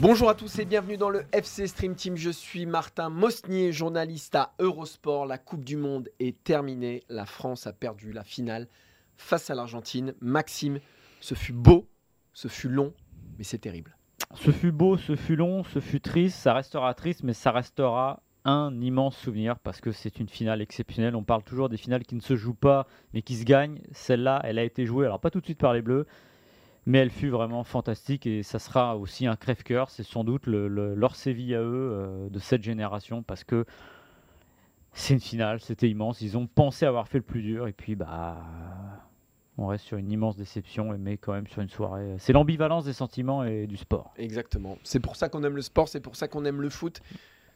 Bonjour à tous et bienvenue dans le FC Stream Team. Je suis Martin Mosnier, journaliste à Eurosport. La Coupe du Monde est terminée. La France a perdu la finale face à l'Argentine. Maxime, ce fut beau, ce fut long, mais c'est terrible. Ce fut beau, ce fut long, ce fut triste. Ça restera triste, mais ça restera un immense souvenir parce que c'est une finale exceptionnelle. On parle toujours des finales qui ne se jouent pas, mais qui se gagnent. Celle-là, elle a été jouée, alors pas tout de suite par les Bleus mais elle fut vraiment fantastique et ça sera aussi un crève-cœur. C'est sans doute le, leur séville à eux euh, de cette génération parce que c'est une finale, c'était immense. Ils ont pensé avoir fait le plus dur et puis bah on reste sur une immense déception, mais quand même sur une soirée. C'est l'ambivalence des sentiments et du sport. Exactement. C'est pour ça qu'on aime le sport, c'est pour ça qu'on aime le foot,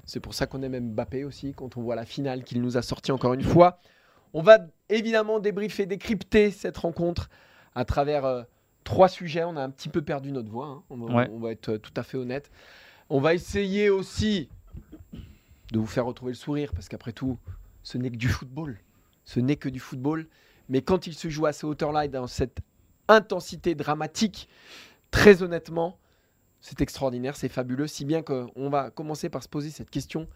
c'est pour ça qu'on aime Mbappé aussi quand on voit la finale qu'il nous a sorti encore une fois. On va évidemment débriefer, décrypter cette rencontre à travers. Euh, trois sujets. On a un petit peu perdu notre voix. Hein. On, va, être tout à fait honnête. On va essayer aussi de vous faire retrouver le sourire parce qu'après tout, ce n'est que du football. Ce n'est que du football. Mais quand il se joue à ces hauteurs-là et dans cette intensité dramatique, très honnêtement, c'est extraordinaire, c'est fabuleux. Si bien qu'on va commencer par se poser cette question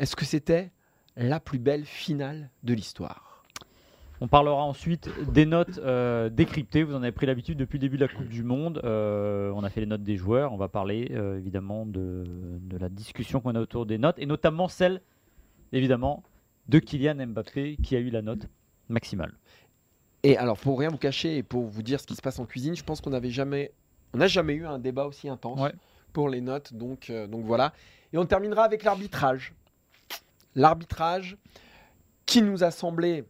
est-ce que c'était la plus belle finale de l'histoire? On parlera ensuite des notes euh, décryptées. Vous en avez pris l'habitude depuis le début de la Coupe du Monde. Euh, on a fait les notes des joueurs. On va parler euh, évidemment de, la discussion qu'on a autour des notes et notamment celle, évidemment, de Kylian Mbappé qui a eu la note maximale. Et alors, pour rien vous cacher et pour vous dire ce qui se passe en cuisine, je pense qu'on n'avait jamais, on n'a jamais eu un débat aussi intense pour les notes. Donc, donc voilà. Et on terminera avec l'arbitrage. L'arbitrage qui nous a semblé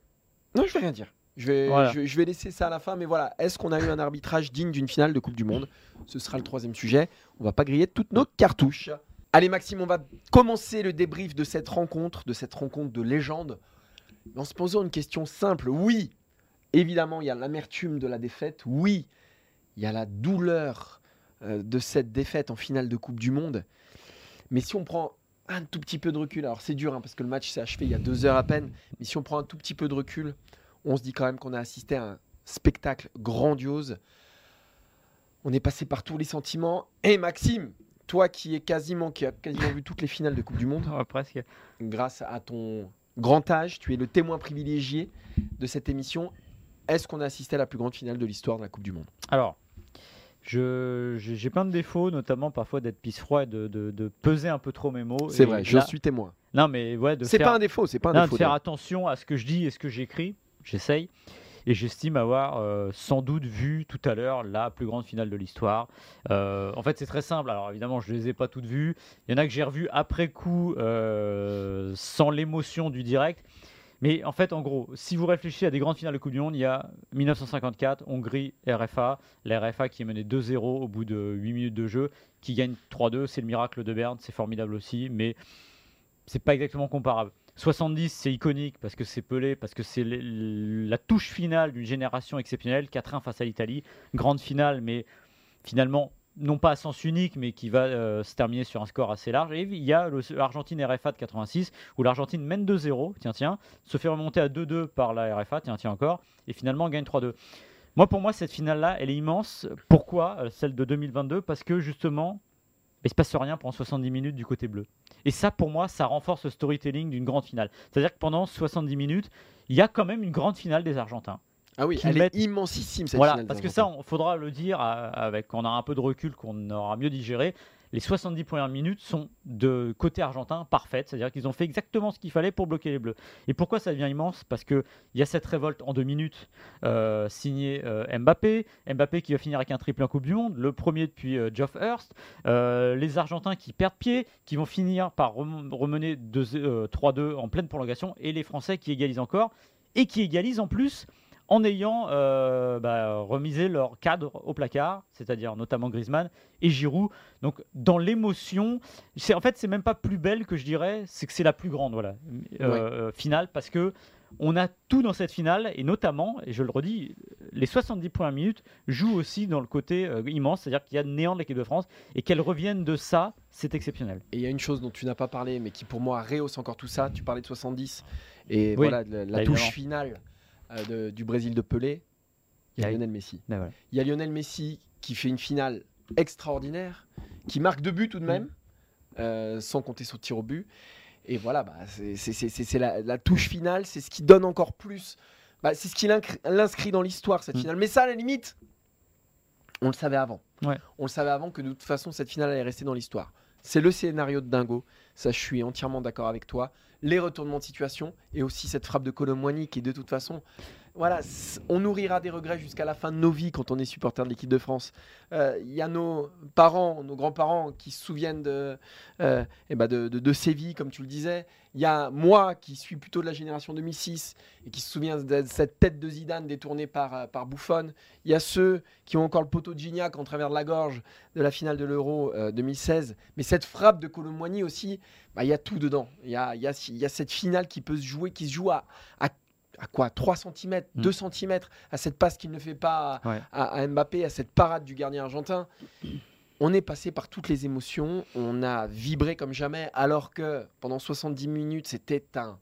non, je vais rien dire. Je vais, je, vais laisser ça à la fin, mais voilà. Est-ce qu'on a eu un arbitrage digne d'une finale de Coupe du Monde? Ce sera le troisième sujet. On va pas griller toutes nos cartouches. Allez, Maxime, on va commencer le débrief de cette rencontre, de cette rencontre de légende, en se posant une question simple. Oui, évidemment, il y a l'amertume de la défaite. Oui, il y a la douleur euh, de cette défaite en finale de Coupe du Monde. Mais si on prend un tout petit peu de recul, alors c'est dur hein, parce que le match s'est achevé il y a deux heures à peine, mais si on prend un tout petit peu de recul, on se dit quand même qu'on a assisté à un spectacle grandiose. On est passé par tous les sentiments. Et Maxime, toi qui es quasiment, qui a quasiment vu toutes les finales de Coupe du Monde, presque. grâce à ton grand âge, tu es le témoin privilégié de cette émission. Est-ce qu'on a assisté à la plus grande finale de l'histoire de la Coupe du Monde? Alors, j'ai plein de défauts, notamment parfois d'être pisse froid et de, peser un peu trop mes mots. C'est vrai, je suis témoin. Non, mais ouais, c'est pas un défaut, c'est pas un défaut. De faire attention à ce que je dis et ce que j'écris, j'essaye. Et j'estime avoir euh, sans doute vu tout à l'heure la plus grande finale de l'histoire. Euh, en fait, c'est très simple. Alors évidemment, je les ai pas toutes vues. Il y en a que j'ai revues après coup, euh, sans l'émotion du direct. Mais en fait, en gros, si vous réfléchissez à des grandes finales de Coupe du Monde, il y a 1954, Hongrie, RFA. La RFA qui est menée 2-0 au bout de 8 minutes de jeu, qui gagne 3-2. C'est le miracle de Berne, c'est formidable aussi, mais c'est pas exactement comparable. 70, c'est iconique parce que c'est Pelé, parce que c'est la touche finale d'une génération exceptionnelle. 4-1 face à l'Italie, grande finale, mais finalement non pas à sens unique, mais qui va euh, se terminer sur un score assez large. Et il y a l'Argentine RFA de 86, où l'Argentine mène 2-0, tiens, tiens, se fait remonter à 2-2 par la RFA, tiens, tiens encore, et finalement gagne 3-2. Moi, pour moi, cette finale-là, elle est immense. Pourquoi euh, Celle de 2022 Parce que justement, il se passe rien pendant 70 minutes du côté bleu. Et ça, pour moi, ça renforce le storytelling d'une grande finale. C'est-à-dire que pendant 70 minutes, il y a quand même une grande finale des Argentins. Ah oui, elle est immensissime cette voilà, Parce que ça, on faudra le dire avec, on a un peu de recul, qu'on aura mieux digéré. Les 70 premières minutes sont de côté argentin parfaites, c'est-à-dire qu'ils ont fait exactement ce qu'il fallait pour bloquer les Bleus. Et pourquoi ça devient immense? Parce qu'il y a cette révolte en deux minutes euh, signée euh, Mbappé, Mbappé qui va finir avec un triple en Coupe du Monde, le premier depuis euh, Geoff Hurst, les Argentins qui perdent pied, qui vont finir par remener 3-2 en pleine prolongation, et les Français qui égalisent encore, et qui égalisent en plus en ayant euh, bah, remisé leur cadre au placard, c'est-à-dire notamment Griezmann et Giroud. Donc dans l'émotion, c'est en fait c'est même pas plus belle que je dirais, c'est que c'est la plus grande voilà euh, finale parce que on a tout dans cette finale et notamment, et je le redis, les 70 premières minutes jouent aussi dans le côté euh, immense, c'est-à-dire qu'il y a néant de l'équipe de France et qu'elle revienne de ça, c'est exceptionnel. Et il y a une chose dont tu n'as pas parlé, mais qui pour moi rehausse encore tout ça. Tu parlais de 70 et voilà la touche finale euh, du Brésil de Pelé, il y a Lionel Messi. Ben il y a Lionel Messi qui fait une finale extraordinaire, qui marque deux buts tout de même, euh, sans compter son tir au but. Et voilà, bah, c'est la, touche finale, c'est ce qui donne encore plus. Bah, c'est ce qui l'inscrit dans l'histoire, cette mm. finale. Mais ça, à la limite, on le savait avant. On le savait avant que de toute façon, cette finale allait rester dans l'histoire. C'est le scénario de Dingo. Ça, je suis entièrement d'accord avec toi les retournements de situation et aussi cette frappe de Colomboigny qui de toute façon voilà, on nourrira des regrets jusqu'à la fin de nos vies quand on est supporter de l'équipe de France. Euh, il y a nos parents, nos grands-parents qui se souviennent de, euh, eh ben de, de, Séville, comme tu le disais. Il y a moi qui suis plutôt de la génération 2006 et qui se souvient de cette tête de Zidane détournée par, euh, par. Il y a ceux qui ont encore le poteau de Gignac en travers de la gorge de la finale de l'Euro 2016. Mais cette frappe de Colomboigny aussi, bah, il y a tout dedans. Il y a, y, a, y a, cette finale qui peut se jouer, qui se joue à, à à quoi 3 cm, 2 cm à cette passe qu'il ne fait pas à, Mbappé, à cette parade du gardien argentin. On est passé par toutes les émotions, on a vibré comme jamais, alors que pendant 70 minutes, c'était un,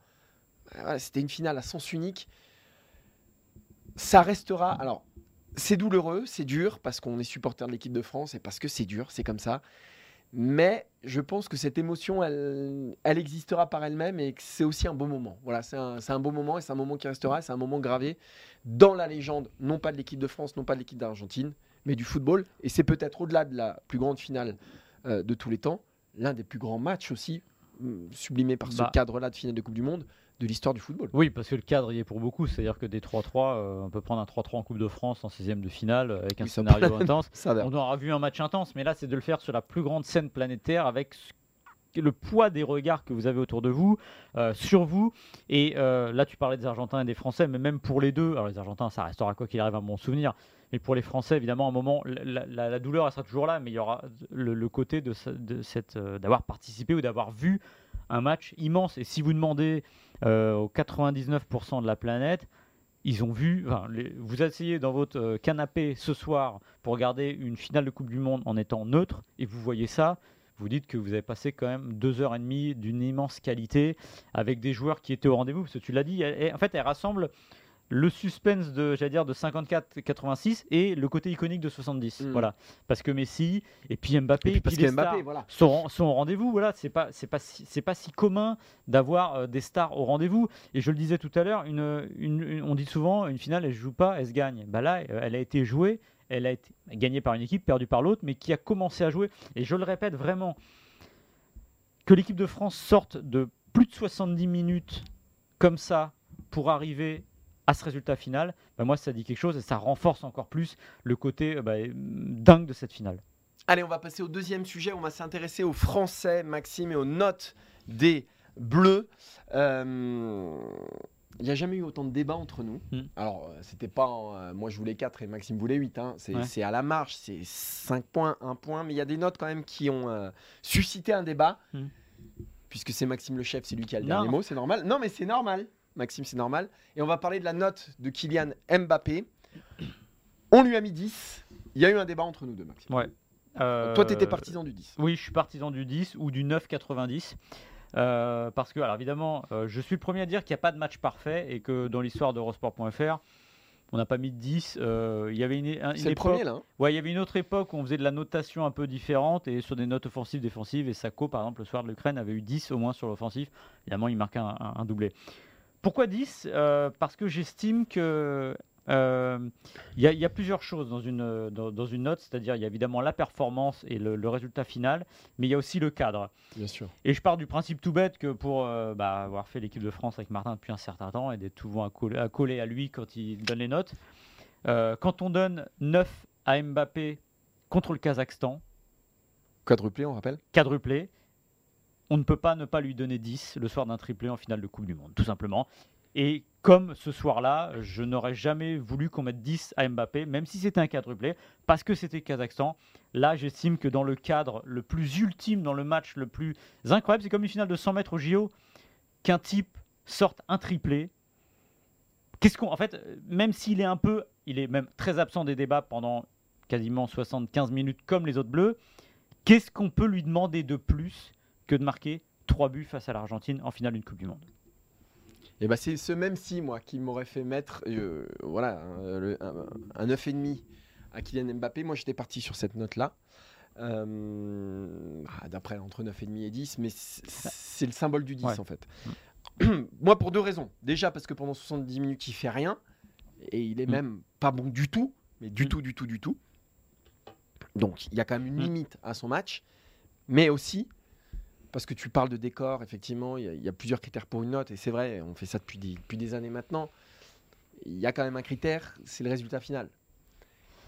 c'était une finale à sens unique. Ça restera. Alors, c'est douloureux, c'est dur parce qu'on est supporter de l'équipe de France et parce que c'est dur, c'est comme ça. Mais je pense que cette émotion, elle, elle existera par elle-même et que c'est aussi un beau moment. Voilà, c'est un, un, beau moment et c'est un moment qui restera, c'est un moment gravé dans la légende, non pas de l'équipe de France, non pas de l'équipe d'Argentine, mais du football. Et c'est peut-être au-delà de la plus grande finale euh, de tous les temps, l'un des plus grands matchs aussi, hum, sublimé par ce bah. cadre-là de finale de Coupe du Monde, de l'histoire du football. Oui, parce que le cadre y est pour beaucoup. C'est-à-dire que des 3-3, euh, on peut prendre un 3-3 en Coupe de France en 16e de finale euh, avec un scénario intense. on aura vu un match intense, mais là, c'est de le faire sur la plus grande scène planétaire avec le poids des regards que vous avez autour de vous, euh, sur vous. Et là, tu parlais des Argentins et des Français, mais même pour les deux, alors les Argentins, ça restera quoi qu'il arrive un bon souvenir. Mais pour les Français, évidemment, à un moment, la, douleur, elle sera toujours là, mais il y aura le, côté de, de cette, d'avoir participé ou d'avoir vu un match immense. Et si vous demandez aux 99% de la planète, ils ont vu, vous asseyez dans votre euh, canapé ce soir pour regarder une finale de Coupe du Monde en étant neutre, et vous voyez ça, vous dites que vous avez passé quand même deux heures et demie d'une immense qualité avec des joueurs qui étaient au rendez-vous, parce que tu l'as dit, en fait, elle rassemble le suspense de, j'allais dire, de 54-86 et le côté iconique de 70. Mm. Voilà. Parce que Messi et puis Mbappé, et puis, les Mbappé, voilà. sont, sont, au rendez-vous. Voilà. C'est pas, c'est pas, si, c'est pas si commun d'avoir euh, des stars au rendez-vous. Et je le disais tout à l'heure, une, une, on dit souvent, une finale, elle joue pas, elle se gagne. Bah là, euh, elle a été jouée, elle a été gagnée par une équipe, perdue par l'autre, mais qui a commencé à jouer. Et je le répète vraiment, que l'équipe de France sorte de plus de 70 minutes comme ça pour arriver à ce résultat final, bah, moi ça dit quelque chose et ça renforce encore plus le côté euh, bah, dingue de cette finale. Allez, on va passer au deuxième sujet. On va s'intéresser aux Français, Maxime, et aux notes des Bleus. Euh, il n'y a jamais eu autant de débats entre nous. Hmm. Alors, euh, c'était pas. moi, je voulais 4 et Maxime voulait 8. Hein. C'est à la marche, c'est 5 points, 1 point. Mais il y a des notes quand même qui ont suscité un débat. Hmm. Puisque c'est Maxime le chef, c'est lui qui a le dernier mot, c'est normal. Non, mais c'est normal. Maxime, c'est normal. Et on va parler de la note de Kylian Mbappé. On lui a mis 10. Il y a eu un débat entre nous deux, Maxime. Ouais. Toi, tu étais euh, partisan du 10. Oui, je suis partisan du 10 ou du 9,90. Euh, parce que, alors évidemment, euh, je suis le premier à dire qu'il n'y a pas de match parfait et que dans l'histoire d'Eurosport.fr, on n'a pas mis de 10. il y avait une, époque, là. Hein. ouais, il y avait une autre époque où on faisait de la notation un peu différente et sur des notes offensives, défensives. Et Sako, par exemple, le soir de l'Ukraine, avait eu 10 au moins sur l'offensif. Évidemment, il marquait un doublé. Pourquoi 10 euh, Parce que j'estime que euh, il y, a plusieurs choses dans une, dans, une note, c'est-à-dire il y a évidemment la performance et le, résultat final, mais il y a aussi le cadre. Bien sûr. Et je pars du principe tout bête que pour euh, bah, avoir fait l'équipe de France avec Martin depuis un certain temps et d'être souvent à coller, à coller à lui quand il donne les notes, euh, quand on donne 9 à Mbappé contre le Kazakhstan, quadruplé on rappelle? Quadruplé, on ne peut pas ne pas lui donner 10 le soir d'un triplé en finale de Coupe du Monde, tout simplement. Et comme ce soir-là, je n'aurais jamais voulu qu'on mette 10 à Mbappé, même si c'était un quadruplé, parce que c'était Kazakhstan. Là, j'estime que dans le cadre le plus ultime, dans le match le plus incroyable, c'est comme une finale de 100 mètres au JO, qu'un type sorte un triplé. Qu'est-ce qu'on, en fait, même s'il est un peu, il est même très absent des débats pendant quasiment 75 minutes comme les autres bleus, qu'est-ce qu'on peut lui demander de plus que de marquer 3 buts face à l'Argentine en finale d'une Coupe du Monde et bah c'est ce même si moi qui m'aurait fait mettre euh, voilà un, un, 9,5 à Kylian Mbappé. Moi j'étais parti sur cette note là. Euh, ah, d'après entre 9,5 et 10, mais c'est le symbole du 10 en fait. Mm. moi pour deux raisons. Déjà parce que pendant 70 minutes il fait rien et il est mm. même pas bon du tout, mais du mm. tout, du tout, du tout. Donc il y a quand même une limite à son match, mais aussi parce que tu parles de décor, effectivement, il y, a plusieurs critères pour une note, et c'est vrai, on fait ça depuis des, depuis des années maintenant. Il y a quand même un critère, c'est le résultat final.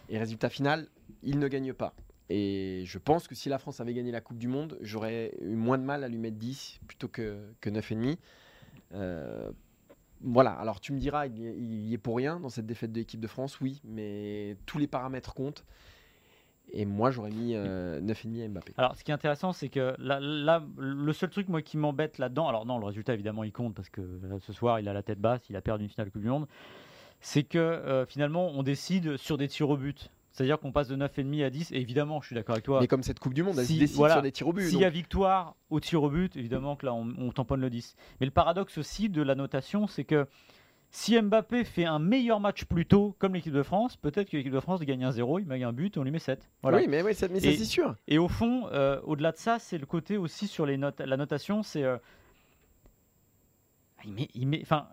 Et résultat final, il ne gagne pas. Et je pense que si la France avait gagné la Coupe du Monde, j'aurais eu moins de mal à lui mettre 10 plutôt que, que 9,5. Euh, voilà, alors tu me diras, il, il y est pour rien dans cette défaite de l'équipe de France, oui, mais tous les paramètres comptent. Et moi, j'aurais mis 9,5 euh, à Mbappé. Alors, ce qui est intéressant, c'est que là, le seul truc moi qui m'embête là-dedans, alors non, le résultat évidemment il compte parce que ce soir il a la tête basse, il a perdu une finale de Coupe du Monde, c'est que euh, finalement on décide sur des tirs au but. C'est-à-dire qu'on passe de 9,5 à 10, et évidemment, je suis d'accord avec toi. Mais comme cette Coupe du Monde, elle se décide sur des tirs au but. S'il y a victoire au tir au but, évidemment que là, on, on tamponne le 10. Mais le paradoxe aussi de la notation, c'est que si Mbappé fait un meilleur match plus tôt, comme l'équipe de France, peut-être que l'équipe de France gagne un 0, il met un but et on lui met 7. Oui, mais, oui, ça, c'est sûr. Et au fond, euh, au-delà de ça, c'est le côté aussi sur les notes, la notation, c'est. Euh, il met, il met, enfin,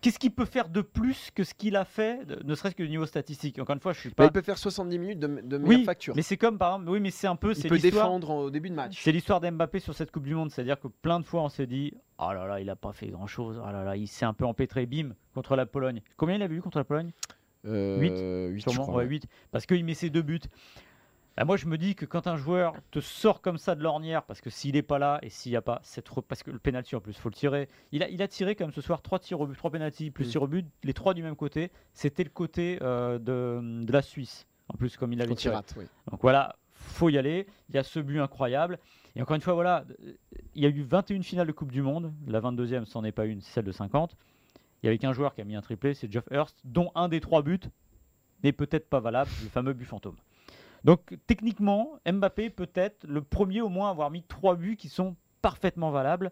Qu'est-ce qu'il peut faire de plus que ce qu'il a fait, ne serait-ce que au niveau statistique? Encore une fois, je suis pas. il peut faire 70 minutes de, de meilleure oui, facture. Mais c'est comme par exemple, oui, mais c'est un peu. Il peut défendre au début de match. C'est l'histoire d'Mbappé sur cette Coupe du Monde, c'est-à-dire que plein de fois on s'est dit, oh là là, il a pas fait grand-chose, oh là là, il s'est un peu empêtré, bim, contre la Pologne. Combien il avait eu contre la Pologne? 8 euh, 8 sûrement, 8. Parce qu'il met ses deux buts. Bah, moi, je me dis que quand un joueur te sort comme ça de l'ornière, parce que s'il n'est pas là et s'il n'y a pas cette parce que le penalty en plus, faut le tirer. Il a, il a tiré comme ce soir trois tirs au but, trois penalty plus tirs au but, les trois du même côté. C'était le côté euh, de, de, la Suisse. En plus, comme il avait tiré. Donc voilà, faut y aller. Il y a ce but incroyable. Et encore une fois, voilà, il y a eu 21 finales de Coupe du Monde. La 22e, c'en est pas une, c'est celle de 50. Il y avait qu'un joueur qui a mis un triplé, c'est Geoff Hurst, dont un des trois buts n'est peut-être pas valable, le fameux but fantôme. Donc techniquement, Mbappé peut être le premier au moins à avoir mis trois buts qui sont parfaitement valables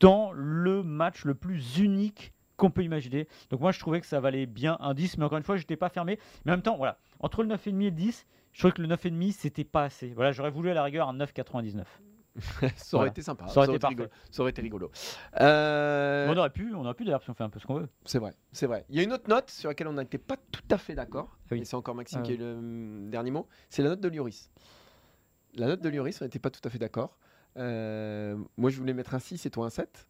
dans le match le plus unique qu'on peut imaginer. Donc moi je trouvais que ça valait bien un 10, mais encore une fois je n'étais pas fermé. Mais en même temps, voilà, entre le 9,5 et le 10, je trouvais que le 9,5 c'était pas assez. Voilà, j'aurais voulu à la rigueur un 9,99. ça aurait été sympa. Ça aurait, été, rigolo. Ça aurait été rigolo. Euh, on aurait pu, on aurait pu d'ailleurs si on fait un peu ce qu'on veut. C'est vrai, c'est vrai. Il y a une autre note sur laquelle on n'était pas tout à fait d'accord. Et c'est encore Maxime qui a eu le hum, dernier mot. C'est la note de Lloris. La note de Lloris, on n'était pas tout à fait d'accord. Euh, moi, je voulais mettre un 6 et toi un 7.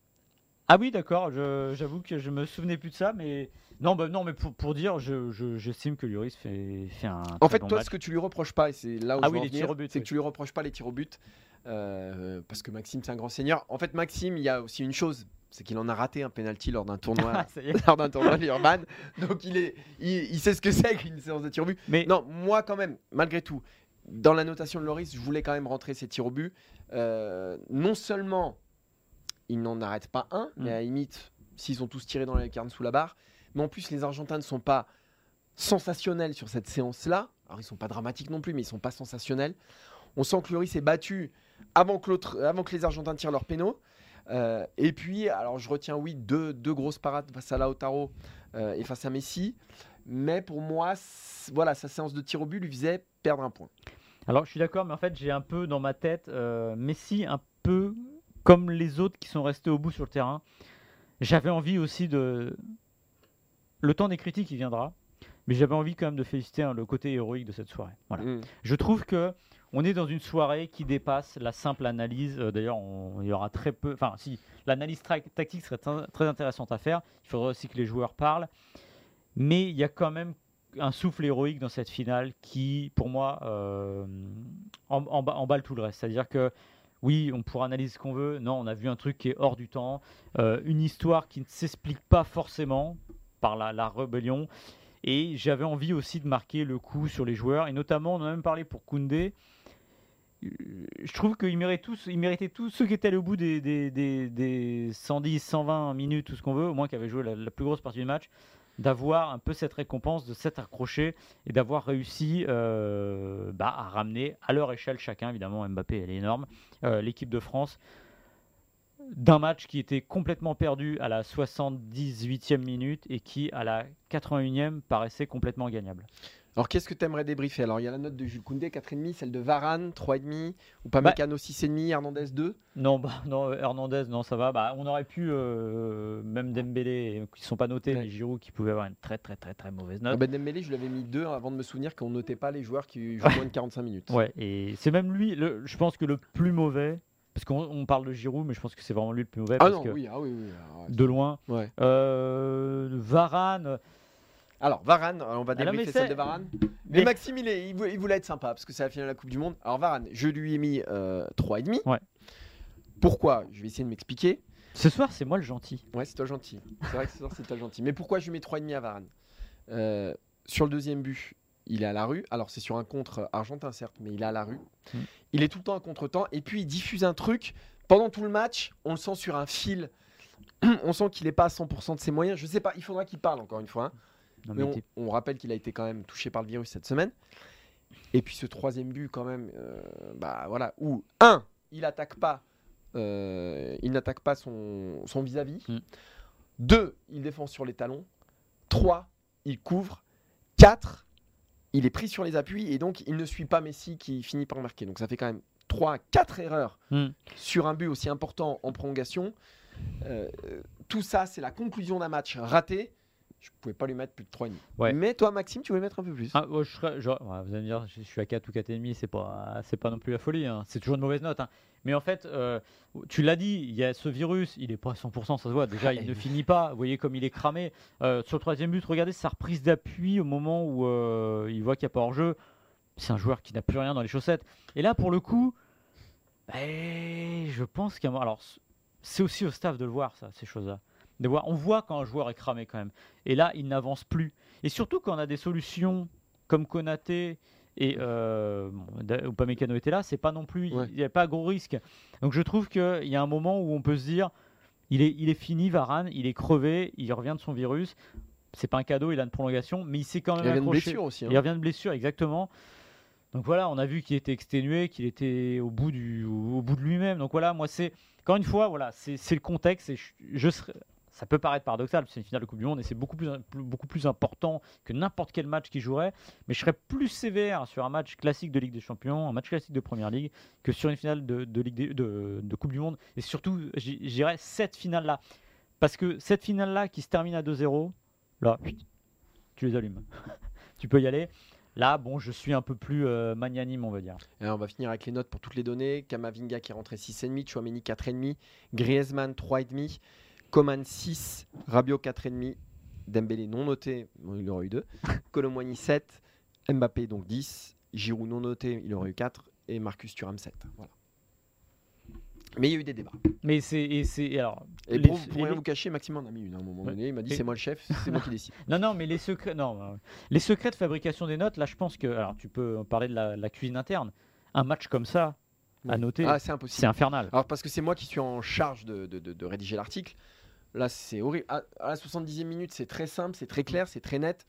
Ah oui, d'accord. J'avoue que je me souvenais plus de ça, mais non, bah, non, mais pour, pour dire, j'estime que Lloris fait, fait un. En fait, bon toi, ce que tu lui reproches pas, et c'est là où ah je oui, les c'est que tu lui reproches pas les tirs au but. Euh, parce que Maxime, c'est un grand seigneur. En fait, Maxime, il y a aussi une chose, c'est qu'il en a raté un penalty lors d'un tournoi, lors d'un tournoi Urban. Donc il est, il, sait ce que c'est qu'une séance de tir au but. Mais non, moi quand même, malgré tout, dans la notation de Loris, je voulais quand même rentrer ses tirs au but. Euh, non seulement il n'en arrête pas un, mais mm. à la limite, s'ils ont tous tiré dans la lucarne sous la barre, mais en plus les Argentins ne sont pas sensationnels sur cette séance-là. Alors ils sont pas dramatiques non plus, mais ils sont pas sensationnels. On sent que Loris est battu avant que, avant que les Argentins tirent leur pénaux. Euh, et puis, alors je retiens, oui, deux, deux grosses parades face à Lautaro euh, et face à Messi. Mais pour moi, voilà, sa séance de tir au but lui faisait perdre un point. Alors je suis d'accord, mais en fait, j'ai un peu dans ma tête euh, Messi, un peu comme les autres qui sont restés au bout sur le terrain. J'avais envie aussi de, le temps des critiques, il viendra. Mais j'avais envie quand même de féliciter hein, le côté héroïque de cette soirée. Voilà. Mm. Je trouve que on est dans une soirée qui dépasse la simple analyse. Euh, d'ailleurs, il y aura très peu. Enfin, si l'analyse tactique serait très intéressante à faire, il faudrait aussi que les joueurs parlent. Mais il y a quand même un souffle héroïque dans cette finale qui, pour moi, euh, emballe tout le reste. C'est-à-dire que oui, on pourra analyser ce qu'on veut. Non, on a vu un truc qui est hors du temps, euh, une histoire qui ne s'explique pas forcément par la, rébellion. Et j'avais envie aussi de marquer le coup sur les joueurs, et notamment, on en a même parlé pour Koundé. Euh, je trouve qu'ils méritaient tous, ils méritaient tous ceux qui étaient au bout des, 110, 120 minutes, tout ce qu'on veut, au moins qui avaient joué la, plus grosse partie du match, d'avoir un peu cette récompense, de s'être accroché et d'avoir réussi euh, bah, à ramener à leur échelle chacun, évidemment Mbappé elle est énorme, euh, l'équipe de France d'un match qui était complètement perdu à la 78e minute et qui à la 81e paraissait complètement gagnable. Alors qu'est-ce que tu aimerais débriefer? Alors il y a la note de Jules Koundé 4,5, celle de Varane 3,5, ou pas bah, 6,5, Hernandez 2 Non, bah, non, Hernandez, non, ça va. Bah, on aurait pu, euh, même Dembélé, qui ne sont pas notés, mais Giroud qui pouvait avoir une très très très très mauvaise note. Ah bah, Dembélé, je l'avais mis 2 avant de me souvenir qu'on notait pas les joueurs qui jouent moins de 45 minutes. Ouais, et c'est même lui, le, je pense que le plus mauvais, parce qu'on parle de Giroud, mais je pense que c'est vraiment lui le plus mauvais. Ah non, oui, ah oui, oui. Ah de loin. Ouais. Euh, Varane. Alors, Varane, on va débriefer celle de Varane. Mais, Maxime, il, est, il, voulait être sympa parce que c'est la finale de la Coupe du Monde. Alors, Varane, je lui ai mis euh, 3,5. Ouais. Pourquoi? Je vais essayer de m'expliquer. Ce soir, c'est moi le gentil. Ouais, c'est toi gentil. C'est vrai que ce soir, c'est toi gentil. Mais pourquoi je lui mets 3,5 à Varane? Euh, Sur le deuxième but, il est à la rue. Alors, c'est sur un contre argentin, certes, mais il est à la rue. Mm. Il est tout le temps à contre-temps. Et puis, il diffuse un truc. Pendant tout le match, on le sent sur un fil. on sent qu'il n'est pas à 100% de ses moyens. Je sais pas, il faudra qu'il parle encore une fois. Hein on, rappelle qu'il a été quand même touché par le virus cette semaine. Et puis ce troisième but, quand même, euh, bah voilà, où un, il attaque pas, euh, il n'attaque pas son vis-à-vis. Mm. Deux, il défend sur les talons. Trois, il couvre. Quatre, il est pris sur les appuis et donc il ne suit pas Messi qui finit par marquer. Donc ça fait quand même 3, 4 erreurs mm. sur un but aussi important en prolongation. Euh, tout ça, c'est la conclusion d'un match raté je pouvais pas lui mettre plus de 3,5. Mais toi, Maxime, tu voulais mettre un peu plus. Ah, je serais, vous allez me dire, je suis à 4 ou 4,5, c'est pas, c'est pas non plus la folie. Hein. C'est toujours une mauvaise note. Hein. Mais en fait, euh, tu l'as dit, il y a ce virus, il est pas à 100%, ça se voit. Déjà, il ne finit pas. Vous voyez comme il est cramé. Euh, sur le troisième but, regardez sa reprise d'appui au moment où euh, il voit qu'il n'y a pas hors-jeu. C'est un joueur qui n'a plus rien dans les chaussettes. Et là, pour le coup, ben, je pense qu'il y a. Alors, c'est aussi au staff de le voir, ça, ces choses-là on voit quand un joueur est cramé quand même. Et là, il n'avance plus. Et surtout quand on a des solutions comme Konaté et euh, Upamecano était là, c'est pas non plus, il n'y a pas gros risque. Donc je trouve qu'il y a un moment où on peut se dire, il est, il est fini, Varane, il est crevé, il revient de son virus. C'est pas un cadeau, il a une prolongation, mais il s'est quand même il revient de blessure aussi. Hein. Il revient de blessure, exactement. Donc voilà, on a vu qu'il était exténué, qu'il était au bout, du, au bout de lui-même. Donc voilà, moi c'est, encore une fois, voilà, c'est le contexte. Et je, je serais, ça peut paraître paradoxal, c'est une finale de Coupe du Monde et c'est beaucoup plus, beaucoup plus important que n'importe quel match qui jouerait. Mais je serais plus sévère sur un match classique de Ligue des Champions, un match classique de Première Ligue, que sur une finale de, Ligue de, de, Coupe du Monde. Et surtout, j'irais cette finale-là. Parce que cette finale-là qui se termine à 2-0, là, tu les allumes. tu peux y aller. Là, bon, je suis un peu plus euh, magnanime, on va dire. on va finir avec les notes pour toutes les données. Kamavinga qui est rentré 6,5, Chouameni 4,5, Griezmann 3,5. Coman 6, Rabiot 4,5, Dembélé non noté, il aurait eu 2, Colomboigny 7, Mbappé donc 10, Giroud non noté, il aurait eu 4, et Marcus Thuram 7. Voilà. Mais il y a eu des débats. Mais c'est et c'est alors. Et pour, rien vous cacher, Maxime en a mis une à un moment donné. Il m'a dit c'est moi le chef, c'est moi qui décide. non non, mais les secrets, non, les secrets de fabrication des notes. Là, je pense que alors tu peux parler de la cuisine interne. Un match comme ça, à noter. Ah, c'est impossible. C'est infernal. Alors parce que c'est moi qui suis en charge de, de, de, rédiger l'article. Là, c'est horrible. À, la 70e minute, c'est très simple, c'est très clair, c'est très net.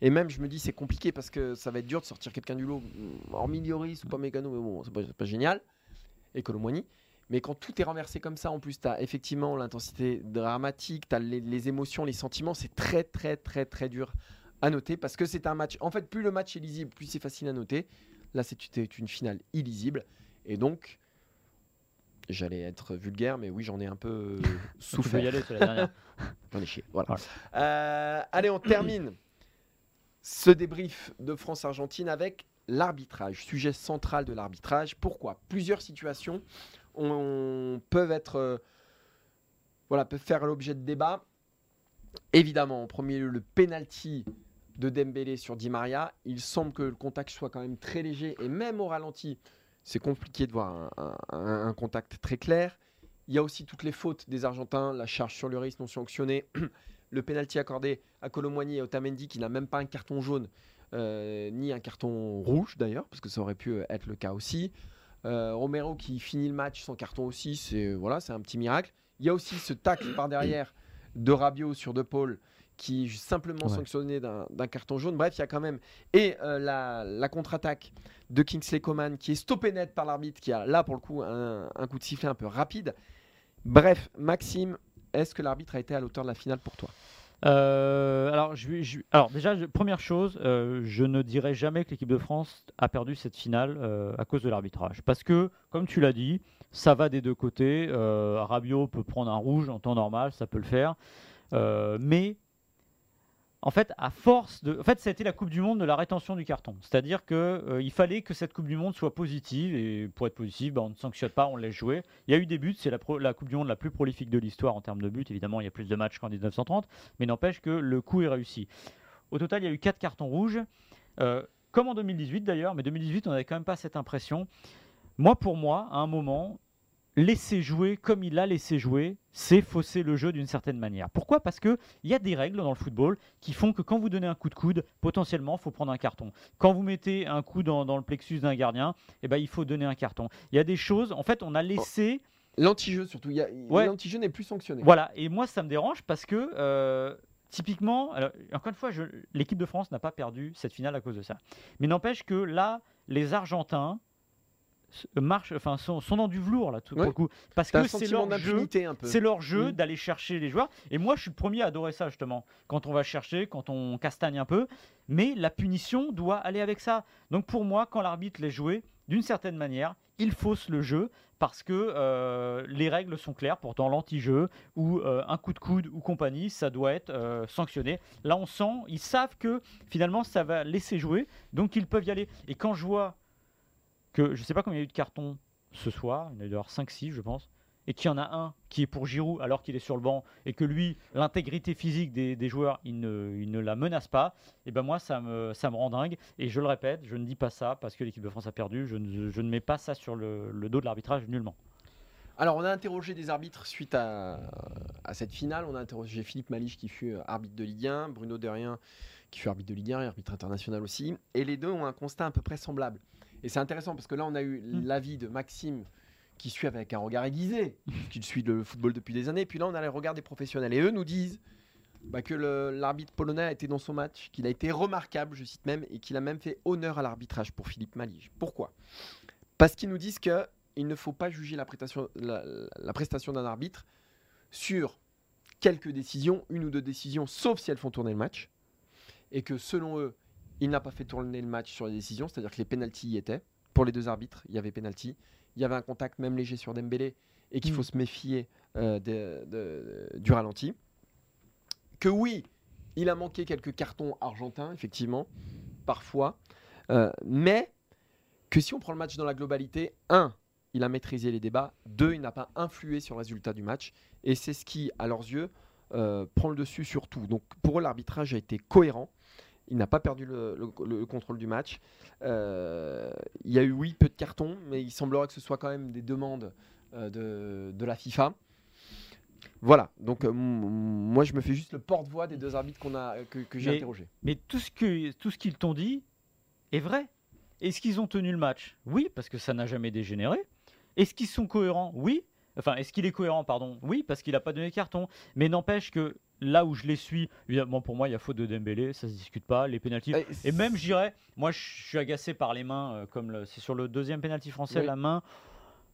Et même, je me dis, c'est compliqué parce que ça va être dur de sortir quelqu'un du lot, mm, hormis Lloris ou pas Mécano, mais bon, c'est pas, pas, génial. Et Colomboigny. Mais quand tout est renversé comme ça, en plus, tu as effectivement l'intensité dramatique, tu as les, les, émotions, les sentiments, c'est très, très, très, très dur à noter parce que c'est un match. En fait, plus le match est lisible, plus c'est facile à noter. Là, c'est une finale illisible. Et donc, J'allais être vulgaire, mais oui, j'en ai un peu souffert. Tu y aller, c'est la dernière. j'en ai chié. Voilà. Euh, allez, on termine ce débrief de France-Argentine avec l'arbitrage, sujet central de l'arbitrage. Pourquoi? Plusieurs situations peuvent être, euh, voilà, peuvent faire l'objet de débat. Évidemment, en premier lieu, le penalty de Dembélé sur Di Maria. Il semble que le contact soit quand même très léger et même au ralenti, c'est compliqué de voir un, contact très clair. Il y a aussi toutes les fautes des Argentins, la charge sur le risque non sanctionnée, le penalty accordé à Colomboigny et Otamendi qui n'a même pas un carton jaune euh, ni un carton rouge d'ailleurs, parce que ça aurait pu euh, être le cas aussi. Euh, Romero qui finit le match sans carton aussi, c'est un petit miracle. Il y a aussi ce tacle par derrière de Rabiot sur De Paul qui est simplement sanctionné d'un carton jaune. Bref, il y a quand même. Et la, contre-attaque de Kingsley Coman qui est stoppée net par l'arbitre, qui a là pour le coup un, un, coup de sifflet un peu rapide. Bref, Maxime, est-ce que l'arbitre a été à l'auteur de la finale pour toi? Euh, alors, je, alors, déjà, première chose, euh, je ne dirais jamais que l'équipe de France a perdu cette finale euh, à cause de l'arbitrage. Parce que, comme tu l'as dit, ça va des deux côtés. Rabiot peut prendre un rouge en temps normal, ça peut le faire. mais en fait, à force de. En fait, ça a été la Coupe du Monde de la rétention du carton. C'est-à-dire qu'il euh, fallait que cette Coupe du Monde soit positive. Et pour être positive, bah, on ne sanctionne pas, on laisse jouer. Il y a eu des buts. C'est la, Coupe du Monde la plus prolifique de l'histoire en termes de buts. Évidemment, il y a plus de matchs qu'en 1930. Mais n'empêche que le coup est réussi. Au total, il y a eu 4 cartons rouges. Euh, comme en 2018 d'ailleurs. Mais 2018, on n'avait quand même pas cette impression. Moi, pour moi, à un moment, laisser jouer comme il a laissé jouer, c'est fausser le jeu d'une certaine manière. Pourquoi? Parce qu'il y a des règles dans le football qui font que quand vous donnez un coup de coude, potentiellement, il faut prendre un carton. Quand vous mettez un coup dans, le plexus d'un gardien, eh ben, il faut donner un carton. Il y a des choses, en fait, on a laissé... L'anti-jeu surtout, l'anti-jeu n'est plus sanctionné. Voilà, et moi ça me dérange parce que... Euh, typiquement, encore une fois, l'équipe de France n'a pas perdu cette finale à cause de ça. Mais n'empêche que là, les Argentins, marche, enfin, sont, dans du velours là, tout coup, parce que c'est leur jeu, c'est leur jeu d'aller chercher les joueurs. Et moi, je suis le premier à adorer ça justement, quand on va chercher, quand on castagne un peu. Mais la punition doit aller avec ça. Donc pour moi, quand l'arbitre les joué, d'une certaine manière, il fausse le jeu parce que euh, les règles sont claires. Pourtant, l'anti-jeu ou euh, un coup de coude ou compagnie, ça doit être euh, sanctionné. Là, on sent, ils savent que finalement, ça va laisser jouer, donc ils peuvent y aller. Et quand je vois que je ne sais pas combien il y a eu de cartons ce soir, il y en a eu 5-6 je pense, et qu'il y en a un qui est pour Giroud alors qu'il est sur le banc, et que lui, l'intégrité physique des, joueurs, il ne, la menace pas, et ben moi ça me, rend dingue, et je le répète, je ne dis pas ça parce que l'équipe de France a perdu, je ne, mets pas ça sur le, dos de l'arbitrage nullement. Alors, on a interrogé des arbitres suite à, cette finale. On a interrogé Philippe Maliche, qui fut arbitre de Ligue 1, Bruno Derrien, qui fut arbitre de Ligue 1 et arbitre international aussi. Et les deux ont un constat à peu près semblable. Et c'est intéressant parce que là, on a eu mm. l'avis de Maxime qui suit avec un regard aiguisé, qui suit le football depuis des années. Puis là, on a le regard des professionnels. Et eux nous disent bah, que l'arbitre polonais a été dans son match, qu'il a été remarquable, je cite même, et qu'il a même fait honneur à l'arbitrage pour Philippe Malige. Pourquoi? Parce qu'ils nous disent qu'il ne faut pas juger la prestation, la prestation d'un arbitre sur quelques décisions, une ou deux décisions, sauf si elles font tourner le match. Et que selon eux, il n'a pas fait tourner le match sur les décisions, c'est-à-dire que les pénalties y étaient. Pour les deux arbitres, il y avait pénalty. Il y avait un contact même léger sur Dembélé et qu'il mm. faut se méfier euh, du ralenti. Que oui, il a manqué quelques cartons argentins, effectivement, parfois. Euh, mais que si on prend le match dans la globalité, un, il a maîtrisé les débats. Deux, il n'a pas influé sur le résultat du match. Et c'est ce qui, à leurs yeux, euh, prend le dessus sur tout. Donc pour eux, l'arbitrage a été cohérent. Il n'a pas perdu le, contrôle du match. Euh, il y a eu, oui, peu de cartons, mais il semblerait que ce soit quand même des demandes euh, de, la FIFA. Voilà, donc euh, moi je me fais juste le porte-voix des deux arbitres qu'on a, que, j'ai interrogés. Mais tout ce que tout ce qu'ils t'ont dit est vrai. Est-ce qu'ils ont tenu le match? Oui, parce que ça n'a jamais dégénéré. Est-ce qu'ils sont cohérents? Oui. Enfin, est-ce qu'il est cohérent, pardon? Oui, parce qu'il n'a pas donné de carton. Mais n'empêche que là où je les suis, évidemment pour moi il y a faute de Dembélé, ça se discute pas, les pénalties. Et même je dirais, moi je suis agacé par les mains, euh, comme c'est sur le deuxième pénalty français, la main.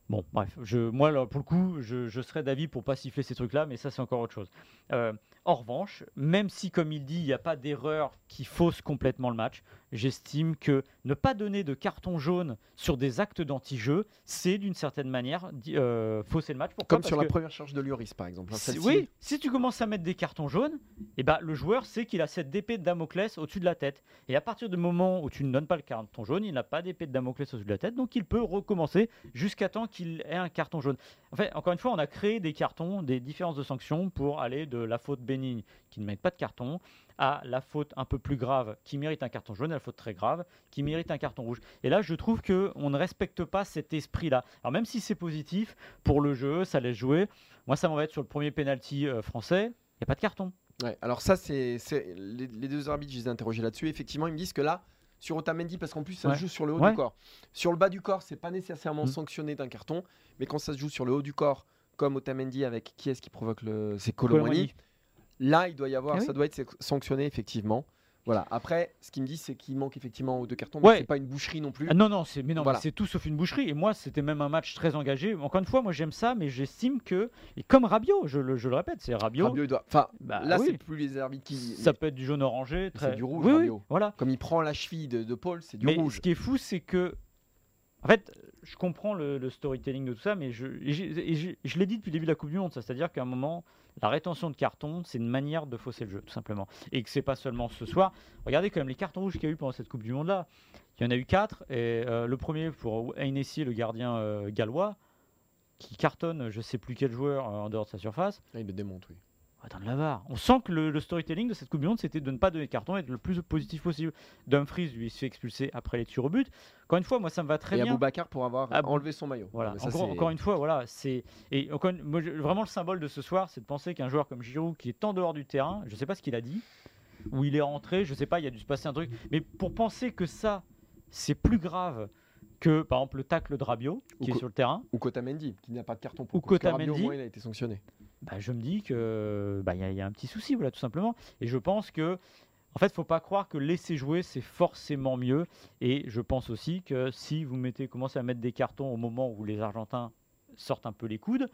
Bon, bref, je, moi pour le coup, je, serais d'avis pour pas siffler ces trucs-là, mais ça c'est encore autre chose. Euh, En revanche, même si, comme il dit, il n'y a pas d'erreur qui fausse complètement le match, j'estime que ne pas donner de carton jaune sur des actes d'anti-jeu, c'est d'une certaine manière euh, fausser le match. Comme sur la première charge de Lloris, par exemple. Hein, oui, si tu commences à mettre des cartons jaunes, eh ben, le joueur sait qu'il a cette épée de Damoclès au-dessus de la tête. Et à partir du moment où tu ne donnes pas le carton jaune, il n'a pas d'épée de Damoclès au-dessus de la tête, donc il peut recommencer jusqu'à temps qu'il ait un carton jaune. En fait, encore une fois, on a créé des cartons, des différences de sanctions pour aller de la faute bénigne qui ne met pas de carton à la faute un peu plus grave qui mérite un carton jaune, à la faute très grave qui mérite un carton rouge. Et là, je trouve que on ne respecte pas cet esprit-là. Alors même si c'est positif pour le jeu, ça laisse jouer. Moi, ça m'embête sur le premier penalty euh, français, il n'y a pas de carton. Ouais, alors ça, c'est les, deux arbitres, je les ai interrogés là-dessus. Effectivement, ils me disent que là, sur Otamendi, parce qu'en plus, ça se joue sur le haut du corps. Sur le bas du corps, c'est pas nécessairement mm. sanctionné d'un carton, mais quand ça se joue sur le haut du corps, comme Otamendi avec qui est-ce qui provoque le. C'est Colomani. Là, il doit y avoir, ah ça doit être sanctionné effectivement. Voilà. Après, ce qu'il me dit, c'est qu'il manque effectivement deux cartons. Ouais. C'est pas une boucherie non plus. Ah non, non, c'est mais non, c'est tout sauf une boucherie. Et moi, c'était même un match très engagé. Encore une fois, moi j'aime ça, mais j'estime que et comme Rabiot, je le, je le répète, c'est Rabiot. Rabiot doit... Enfin, bah là, c'est plus les arbitres qui. Ça peut être du jaune orangé. C'est du rouge. Oui, voilà. Comme il prend la cheville de, Paul, c'est du mais rouge. Ce qui est fou, c'est que en fait, je comprends le, storytelling de tout ça, mais je, l'ai dit depuis le début de la Coupe du Monde, c'est-à-dire qu'à un moment, la rétention de carton, c'est une manière de fausser le jeu, tout simplement. Et que c'est pas seulement ce soir. Regardez quand même les cartons rouges qu'il y a eu pendant cette Coupe du Monde-là. Il y en a eu quatre, et euh, le premier pour Ainessi, le gardien euh, gallois, qui cartonne je sais plus quel joueur euh, en dehors de sa surface. Ah, il le démonte, oui. Attends, la On sent que le, storytelling de cette Coupe du Monde, c'était de ne pas donner de carton et être le plus positif possible. Dumfries, lui, il se fait expulser après les tirs au but. Encore une fois, moi, ça me va très et bien. Et Aboubacar pour avoir enlevé son maillot. Voilà. encore, une fois, voilà, c'est et vraiment le symbole de ce soir, c'est de penser qu'un joueur comme Giroud, qui est en dehors du terrain, je ne sais pas ce qu'il a dit, où il est rentré, je ne sais pas, il y a dû se passer un truc, mais pour penser que ça, c'est plus grave que par exemple le tacle de Rabiot qui est sur le terrain ou Kotamendi qui n'a pas de carton pour ou Kotamendi, au moins il a été sanctionné. Bah, je me dis que bah, y, y, a un petit souci voilà tout simplement. Et je pense que en fait, faut pas croire que laisser jouer c'est forcément mieux. Et je pense aussi que si vous mettez commencez à mettre des cartons au moment où les Argentins sortent un peu les coudes,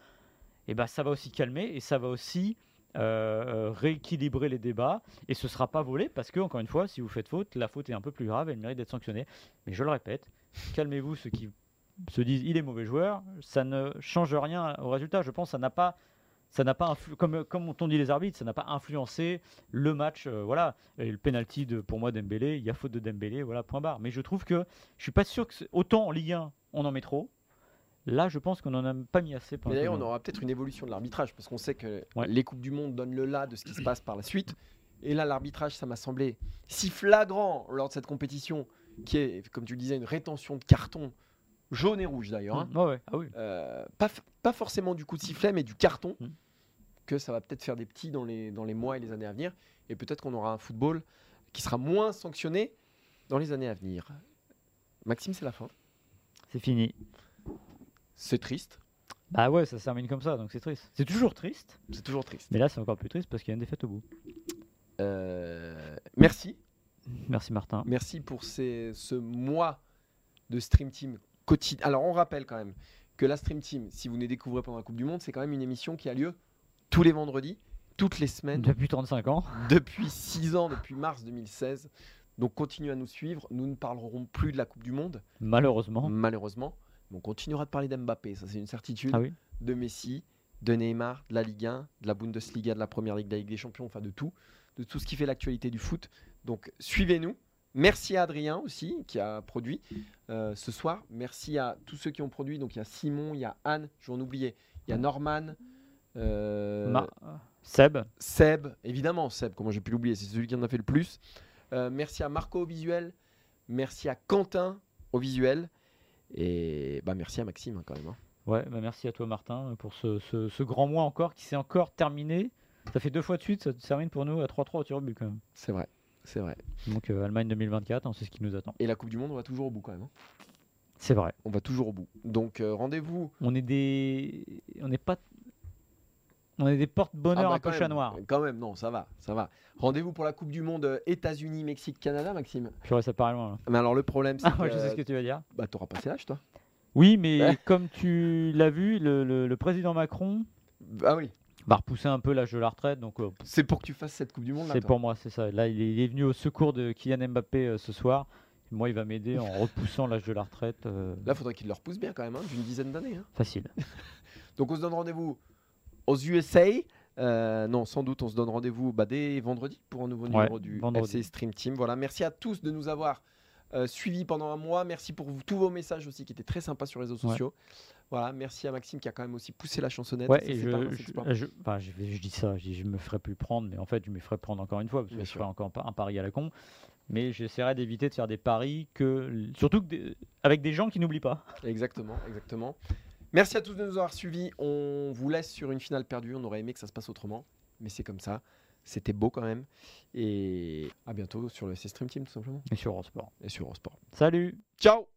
et eh ben ça va aussi calmer et ça va aussi euh, rééquilibrer les débats. Et ce sera pas volé parce que encore une fois si vous faites faute la faute est un peu plus grave elle mérite d'être sanctionnée. Mais je le répète calmez-vous ceux qui se disent il est mauvais joueur, ça ne change rien au résultat. Je pense que ça n'a pas, ça n'a pas comme comme on dit les arbitres, ça n'a pas influencé le match. Euh, voilà, et le penalty de pour moi Dembélé, il y a faute de Dembélé, voilà point barre. Mais je trouve que je suis pas sûr que autant en Ligue 1 on en met trop. Là, je pense qu'on n'en a pas mis assez. Mais d'ailleurs, on aura peut-être une évolution de l'arbitrage parce qu'on sait que les coupes du monde donnent le là de ce qui se passe par la suite. Et là, l'arbitrage, ça m'a semblé si flagrant lors de cette compétition qui est, comme tu le disais, une rétention de carton jaune et rouge d'ailleurs. Hein. Mmh. Ah oui. Euh, pas, pas, forcément du coup de sifflet, mais du carton, mmh. Que ça va peut-être faire des petits dans les, dans les mois et les années à venir. Et peut-être qu'on aura un football qui sera moins sanctionné dans les années à venir. Maxime, c'est la fin. C'est fini. C'est triste. Bah ouais, ça se termine comme ça, donc c'est triste. C'est toujours triste. C'est toujours triste. Mais là, c'est encore plus triste parce qu'il y a une défaite au bout. Euh, merci. Merci Martin. Merci pour ce mois de Stream Team quotidien. Alors on rappelle quand même que la Stream Team, si vous ne découvrez pendant la Coupe du Monde, c'est quand même une émission qui a lieu tous les vendredis, toutes les semaines. Depuis 35 ans. Depuis 6 ans, depuis mars 2016. Donc continuez à nous suivre. Nous ne parlerons plus de la Coupe du Monde. Malheureusement. Malheureusement. on continuera de parler d'Mbappé, ça c'est une certitude. Ah oui. De Messi, de Neymar, de la Ligue 1, de la Bundesliga, de la Première Ligue, de la Ligue des Champions, enfin de tout. De tout ce qui fait l'actualité du foot. Donc suivez-nous. Merci à Adrien aussi qui a produit euh, ce soir. Merci à tous ceux qui ont produit. Donc il y a Simon, il y a Anne, je vais en oublier. Il y a Norman. Euh, Seb. Seb, évidemment Seb, comment j'ai pu l'oublier, c'est celui qui en a fait le plus. Euh, merci à Marco au visuel. Merci à Quentin au visuel. Et bah merci à Maxime hein, quand même. Hein. Ouais, bah merci à toi Martin pour ce, ce grand mois encore qui s'est encore terminé. Ça fait deux fois de suite, ça termine pour nous à 3-3 au tir au but quand même. C'est vrai. C'est vrai. Donc euh, Allemagne 2024, on sait ce qui nous attend. Et la Coupe du Monde, on va toujours au bout quand même. Hein. C'est vrai. On va toujours au bout. Donc euh, rendez-vous. On est des, on n'est pas, on est des porte-bonheur ah bah, un peu chat noir. Quand même, non, ça va, ça va. Rendez-vous pour la Coupe du Monde euh, États-Unis, Mexique, Canada, Maxime? Purée, ça paraît loin. Mais alors le problème, c'est ah, je sais ce que tu vas dire. Bah, t'auras passé l'âge, toi. Oui, mais comme tu l'as vu, le, le, président Macron. Ah oui va repousser un peu l'âge de la retraite. Donc c'est pour que tu fasses cette Coupe du Monde. C'est pour moi, c'est ça. Là, il est, venu au secours de Kylian Mbappé ce soir. Moi, il va m'aider en repoussant l'âge de la retraite. Là, il faudrait qu'il le repousse bien quand même, hein, d'une dizaine d'années. Hein. Facile. donc on se donne rendez-vous aux USA. Euh, non, sans doute, on se donne rendez-vous bah, dès vendredi pour un nouveau numéro du FC Stream Team. Voilà, merci à tous de nous avoir euh, suivis pendant un mois. Merci pour tous vos messages aussi qui étaient très sympas sur les réseaux sociaux. Voilà, merci à Maxime qui a quand même aussi poussé la chansonnette. Ouais, et je, je, dis ça, je, je, me ferai plus prendre, mais en fait, je me ferai prendre encore une fois parce que je ferai encore un pari à la con. Mais j'essaierai d'éviter de faire des paris que, surtout avec des gens qui n'oublient pas. Exactement, exactement. Merci à tous de nous avoir suivis. On vous laisse sur une finale perdue. On aurait aimé que ça se passe autrement, mais c'est comme ça. C'était beau quand même. Et à bientôt sur le C Stream Team, tout simplement. Et sur Eurosport. Et sur Eurosport. Salut Ciao